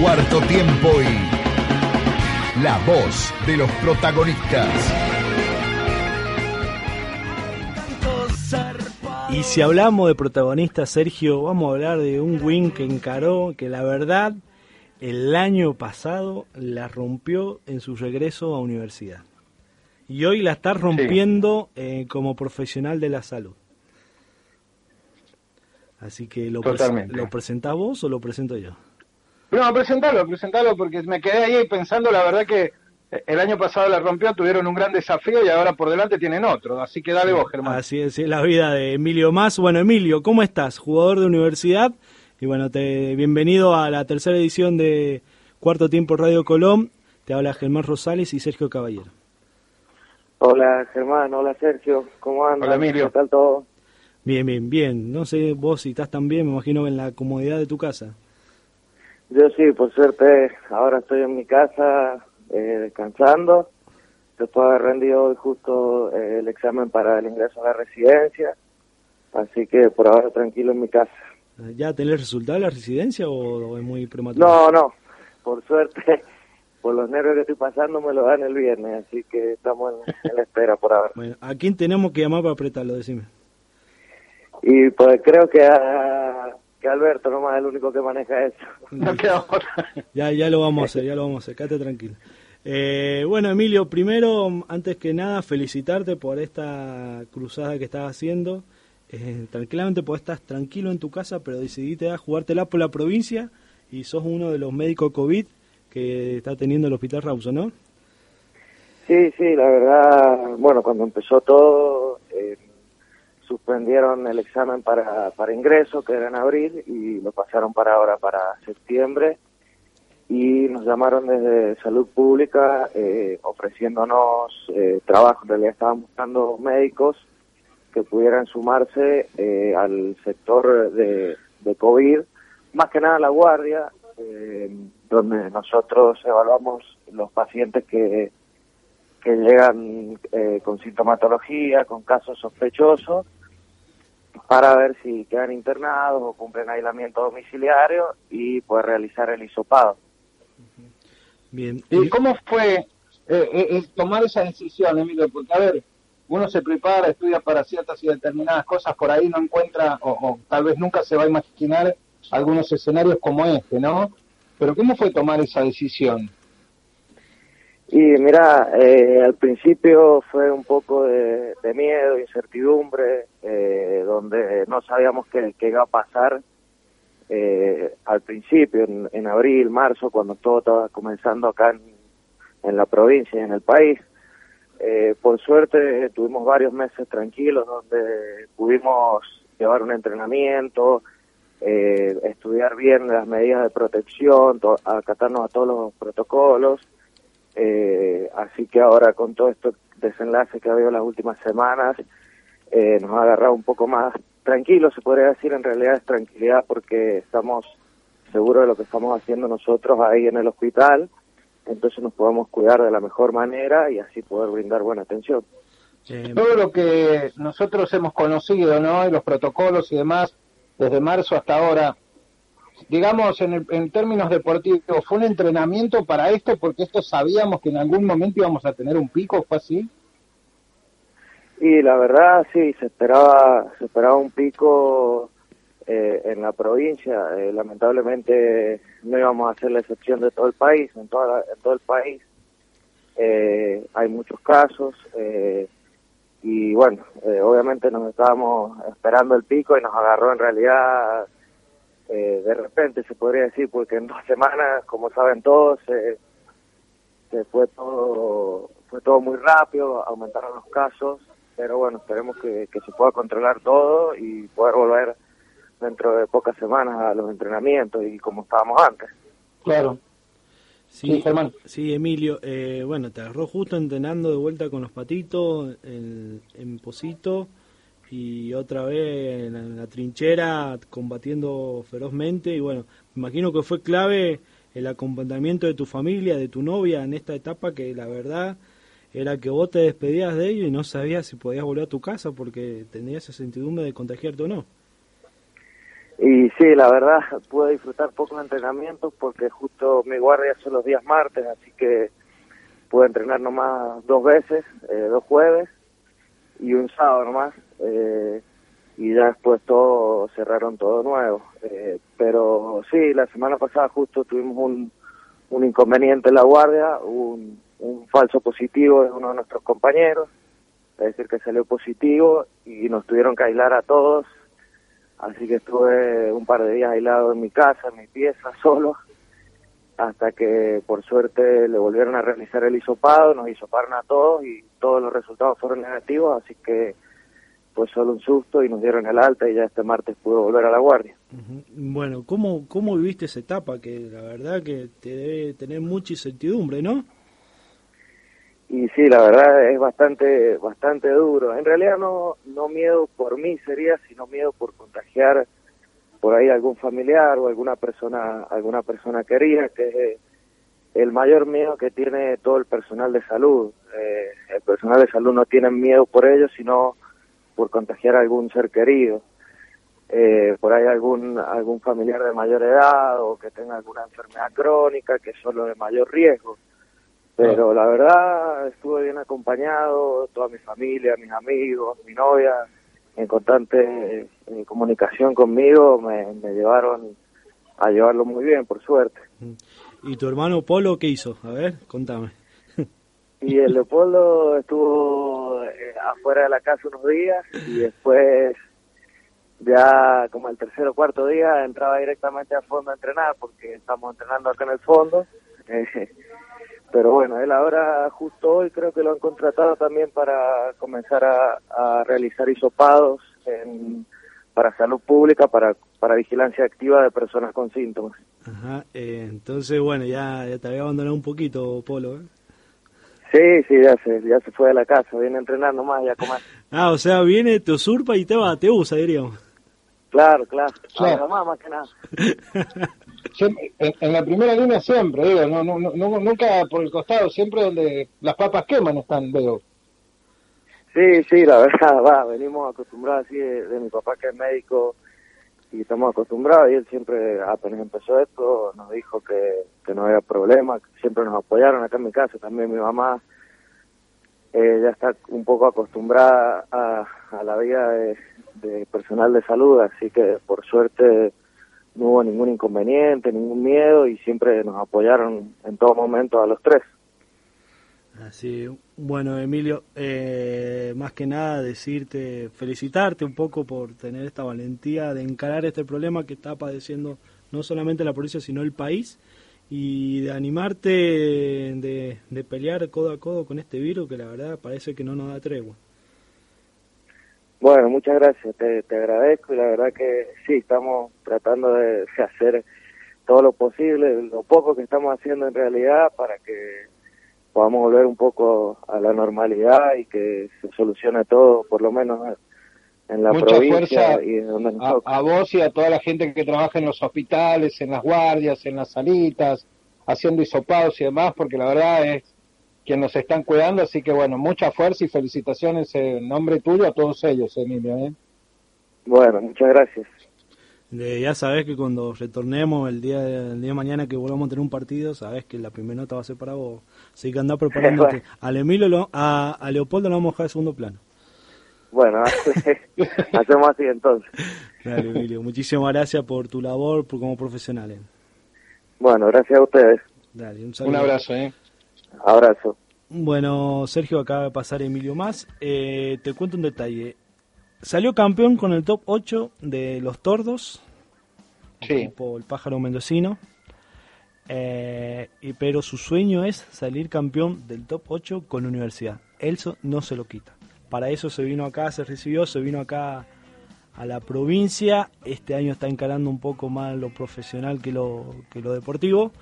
Cuarto tiempo y la voz de los protagonistas. Y si hablamos de protagonistas, Sergio, vamos a hablar de un win que encaró, que la verdad el año pasado la rompió en su regreso a universidad. Y hoy la está rompiendo eh, como profesional de la salud. Así que lo, ¿lo presentás vos o lo presento yo? No, presentalo, presentalo, porque me quedé ahí pensando, la verdad que el año pasado la rompió, tuvieron un gran desafío y ahora por delante tienen otro. Así que dale vos, Germán. Así es, es la vida de Emilio Más. Bueno, Emilio, ¿cómo estás? Jugador de universidad. Y bueno, te, bienvenido a la tercera edición de Cuarto Tiempo Radio Colón. Te habla Germán Rosales y Sergio Caballero. Hola Germán, hola Sergio, ¿cómo andas? Hola Emilio. ¿Qué tal todo? Bien, bien, bien. No sé vos si estás tan bien, me imagino en la comodidad de tu casa. Yo sí, por suerte, ahora estoy en mi casa eh, descansando. Después de haber rendido hoy justo eh, el examen para el ingreso a la residencia. Así que por ahora tranquilo en mi casa. ¿Ya tenés resultado de la residencia o, es muy prematuro? No, no. Por suerte, por los nervios que estoy pasando, me lo dan el viernes. Así que estamos en, la espera por ahora. Bueno, ¿a quién tenemos que llamar para apretarlo? Decime. Y pues creo que a que Alberto nomás es el único que maneja eso. No ya, ya lo vamos a hacer, ya lo vamos a hacer, quédate tranquilo. Eh, bueno, Emilio, primero, antes que nada, felicitarte por esta cruzada que estás haciendo. Eh, tranquilamente, pues estás tranquilo en tu casa, pero decidiste a jugártela por la provincia y sos uno de los médicos COVID que está teniendo el Hospital Rauso, ¿no? Sí, sí, la verdad, bueno, cuando empezó todo, suspendieron el examen para, para ingreso, que era en abril, y lo pasaron para ahora, para septiembre, y nos llamaron desde Salud Pública eh, ofreciéndonos eh, trabajo. En realidad estaban buscando médicos que pudieran sumarse eh, al sector de, de, COVID, más que nada la guardia, eh, donde nosotros evaluamos los pacientes que, que llegan eh, con sintomatología, con casos sospechosos, para ver si quedan internados o cumplen aislamiento domiciliario y poder realizar el hisopado. Bien. ¿Y cómo fue eh, eh, tomar esa decisión, Emilio? Porque, a ver, uno se prepara, estudia para ciertas y determinadas cosas, por ahí no encuentra, o, tal vez nunca se va a imaginar algunos escenarios como este, ¿no? Pero ¿cómo fue tomar esa decisión? Y mira, eh, al principio fue un poco de, miedo, incertidumbre, eh, donde no sabíamos qué, iba a pasar eh, al principio, en, abril, marzo, cuando todo estaba comenzando acá en, la provincia y en el país. Eh, por suerte tuvimos varios meses tranquilos donde pudimos llevar un entrenamiento, eh, estudiar bien las medidas de protección, acatarnos a todos los protocolos eh, así que ahora con todo esto desenlace que ha habido las últimas semanas, eh, nos ha agarrado un poco más tranquilos, se podría decir, en realidad es tranquilidad porque estamos seguros de lo que estamos haciendo nosotros ahí en el hospital, entonces nos podemos cuidar de la mejor manera y así poder brindar buena atención. Todo lo que nosotros hemos conocido, ¿no? Y los protocolos y demás, desde marzo hasta ahora, digamos, en, en, términos deportivos, ¿fue un entrenamiento para esto? Porque esto sabíamos que en algún momento íbamos a tener un pico, ¿fue así? Y la verdad, sí, se esperaba, se esperaba un pico eh, en la provincia. Eh, lamentablemente no íbamos a hacer la excepción de todo el país. En, toda en todo el país eh, hay muchos casos. y bueno, obviamente nos estábamos esperando el pico y nos agarró en realidad eh, de repente se podría decir, porque en dos semanas, como saben todos, se fue todo fue todo muy rápido, aumentaron los casos, pero bueno, esperemos que, se pueda controlar todo y poder volver dentro de pocas semanas a los entrenamientos y como estábamos antes. Claro. Sí, sí, Emilio, eh, bueno, te agarró justo entrenando de vuelta con los patitos en, en Posito y otra vez en la, trinchera combatiendo ferozmente y bueno, me imagino que fue clave el acompañamiento de tu familia, de tu novia en esta etapa que la verdad era que vos te despedías de ellos y no sabías si podías volver a tu casa porque tenías esa incertidumbre de contagiarte o no. Y sí, la verdad, pude disfrutar pocos entrenamientos porque justo mi guardia son los días martes, así que pude entrenar nomás dos veces, eh, dos jueves y un sábado nomás. Eh, y ya después todo cerraron todo nuevo. Eh, pero sí, la semana pasada justo tuvimos un, un inconveniente en la guardia, un, un falso positivo de uno de nuestros compañeros, es decir, que salió positivo y nos tuvieron que aislar a todos Así que estuve un par de días aislado en mi casa, en mi pieza, solo, hasta que por suerte le volvieron a realizar el hisopado, nos hisoparon a todos y todos los resultados fueron negativos, así que fue solo un susto y nos dieron el alta y ya este martes pudo volver a la guardia. Bueno, ¿cómo, ¿cómo viviste esa etapa? Que la verdad que te debe tener mucha incertidumbre, ¿no? Sí, la verdad es bastante bastante duro. En realidad no no miedo por mí sería, sino miedo por contagiar por ahí algún familiar o alguna persona alguna persona querida, que es el mayor miedo que tiene todo el personal de salud. Eh, el personal de salud no tiene miedo por ello, sino por contagiar a algún ser querido. Eh, por ahí algún algún familiar de mayor edad o que tenga alguna enfermedad crónica que es solo de mayor riesgo pero la verdad estuve bien acompañado, toda mi familia, mis amigos, mi novia, en constante eh, comunicación conmigo, me, llevaron a llevarlo muy bien, por suerte. ¿Y tu hermano Polo qué hizo? A ver, contame. Y el Leopoldo estuvo eh, afuera de la casa unos días y después ya como el tercer o cuarto día entraba directamente al fondo a entrenar porque estamos entrenando acá en el fondo. pero bueno, él ahora justo hoy creo que lo han contratado también para comenzar a, realizar hisopados en, para salud pública, para, para vigilancia activa de personas con síntomas. Ajá, eh, entonces bueno, ya, te había abandonado un poquito, Polo. ¿eh? Sí, sí, ya se, ya se fue de la casa, viene a entrenar nomás y a comer. Ah, o sea, viene, te usurpa y te va, te usa, diríamos. Claro, claro, claro. más, más que nada. en, la primera línea siempre, digo, no, no, no, nunca por el costado, siempre donde las papas queman están, veo. Sí, sí, la verdad, va, venimos acostumbrados así de, mi papá que es médico y estamos acostumbrados y él siempre, apenas empezó esto, nos dijo que, que no había problema, siempre nos apoyaron acá en mi casa, también mi mamá eh, ya está un poco acostumbrada a, la vida de, de personal de salud, así que por suerte no hubo ningún inconveniente, ningún miedo y siempre nos apoyaron en todo momento a los tres. Así, bueno Emilio, eh, más que nada decirte, felicitarte un poco por tener esta valentía de encarar este problema que está padeciendo no solamente la provincia sino el país y de animarte de, de pelear codo a codo con este virus que la verdad parece que no nos da tregua. Bueno, muchas gracias, te, agradezco y la verdad que sí, estamos tratando de, hacer todo lo posible, lo poco que estamos haciendo en realidad para que podamos volver un poco a la normalidad y que se solucione todo, por lo menos en la provincia y donde a, a, vos y a toda la gente que trabaja en los hospitales, en las guardias, en las salitas, haciendo hisopados y demás, porque la verdad es que nos están cuidando, así que bueno, mucha fuerza y felicitaciones en nombre tuyo a todos ellos, Emilio. ¿eh? Bueno, muchas gracias. ya sabes que cuando retornemos el día, el día de mañana que volvamos a tener un partido, sabes que la primera nota va a ser para vos. Así que anda preparándote. Al Emilio, a, a Leopoldo lo vamos a dejar de segundo plano. Bueno, hacemos así entonces. Dale, Emilio. Muchísimas gracias por tu labor como profesional. ¿eh? Bueno, gracias a ustedes. Dale, un, un abrazo, ¿eh? Abrazo. Bueno, Sergio, acaba de pasar Emilio más. Eh, te cuento un detalle. Salió campeón con el top 8 de los Tordos, sí. el pájaro mendocino. Eh, y, pero su sueño es salir campeón del top 8 con la universidad. Él no se lo quita. Para eso se vino acá, se recibió, se vino acá a la provincia. Este año está encarando un poco más lo profesional que lo, que lo deportivo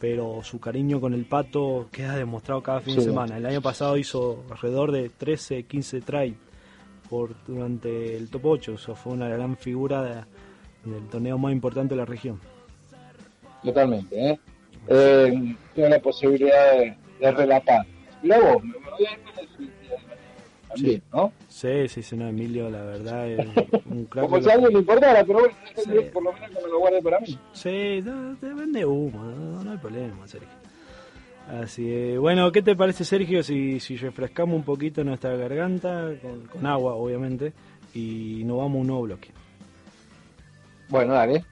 pero su cariño con el pato queda demostrado cada fin de semana. El año pasado hizo alrededor de 13, 15 tries por, durante el top 8, eso fue una gran figura del torneo más importante de la región. Totalmente, ¿eh? eh la posibilidad de, relatar. Luego, también, ¿no? Sí, sí, sí, no, Emilio, la verdad es un crack. Como si a alguien le importara, pero bueno, por lo menos que me lo guarde para mí. Sí, te vende humo, no, hay problema, Sergio. Así es. Bueno, ¿qué te parece, Sergio, si, si refrescamos un poquito nuestra garganta, con, agua, obviamente, y nos vamos a un nuevo bloque? Bueno, dale.